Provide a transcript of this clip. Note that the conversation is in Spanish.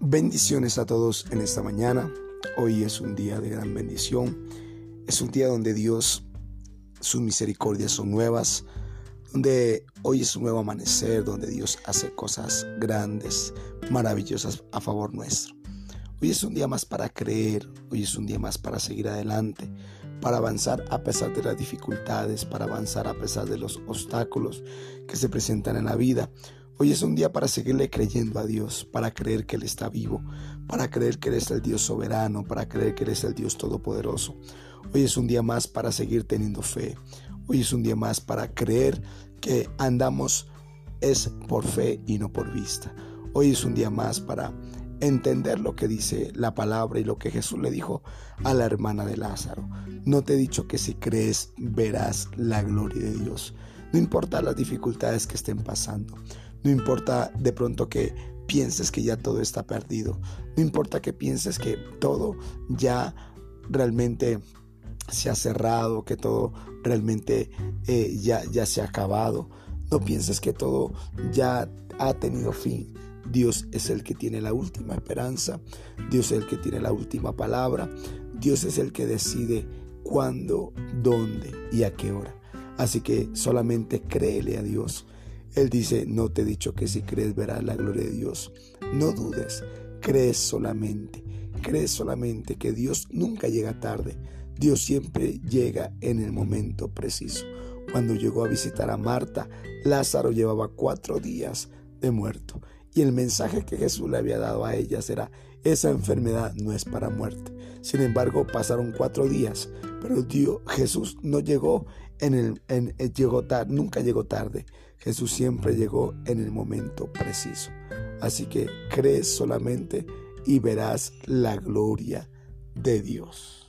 Bendiciones a todos en esta mañana. Hoy es un día de gran bendición. Es un día donde Dios, sus misericordias son nuevas, donde hoy es un nuevo amanecer, donde Dios hace cosas grandes, maravillosas a favor nuestro. Hoy es un día más para creer, hoy es un día más para seguir adelante, para avanzar a pesar de las dificultades, para avanzar a pesar de los obstáculos que se presentan en la vida. Hoy es un día para seguirle creyendo a Dios, para creer que Él está vivo, para creer que Él es el Dios soberano, para creer que Él es el Dios todopoderoso. Hoy es un día más para seguir teniendo fe. Hoy es un día más para creer que andamos es por fe y no por vista. Hoy es un día más para entender lo que dice la palabra y lo que Jesús le dijo a la hermana de Lázaro. No te he dicho que si crees verás la gloria de Dios. No importa las dificultades que estén pasando. No importa de pronto que pienses que ya todo está perdido. No importa que pienses que todo ya realmente se ha cerrado, que todo realmente eh, ya, ya se ha acabado. No pienses que todo ya ha tenido fin. Dios es el que tiene la última esperanza. Dios es el que tiene la última palabra. Dios es el que decide cuándo, dónde y a qué hora. Así que solamente créele a Dios. Él dice, no te he dicho que si crees verás la gloria de Dios. No dudes, crees solamente. Crees solamente que Dios nunca llega tarde. Dios siempre llega en el momento preciso. Cuando llegó a visitar a Marta, Lázaro llevaba cuatro días de muerto. Y el mensaje que Jesús le había dado a ella será, esa enfermedad no es para muerte. Sin embargo, pasaron cuatro días, pero Dios, Jesús no llegó en el, eh, llegó nunca llegó tarde. Jesús siempre llegó en el momento preciso. Así que crees solamente y verás la gloria de Dios.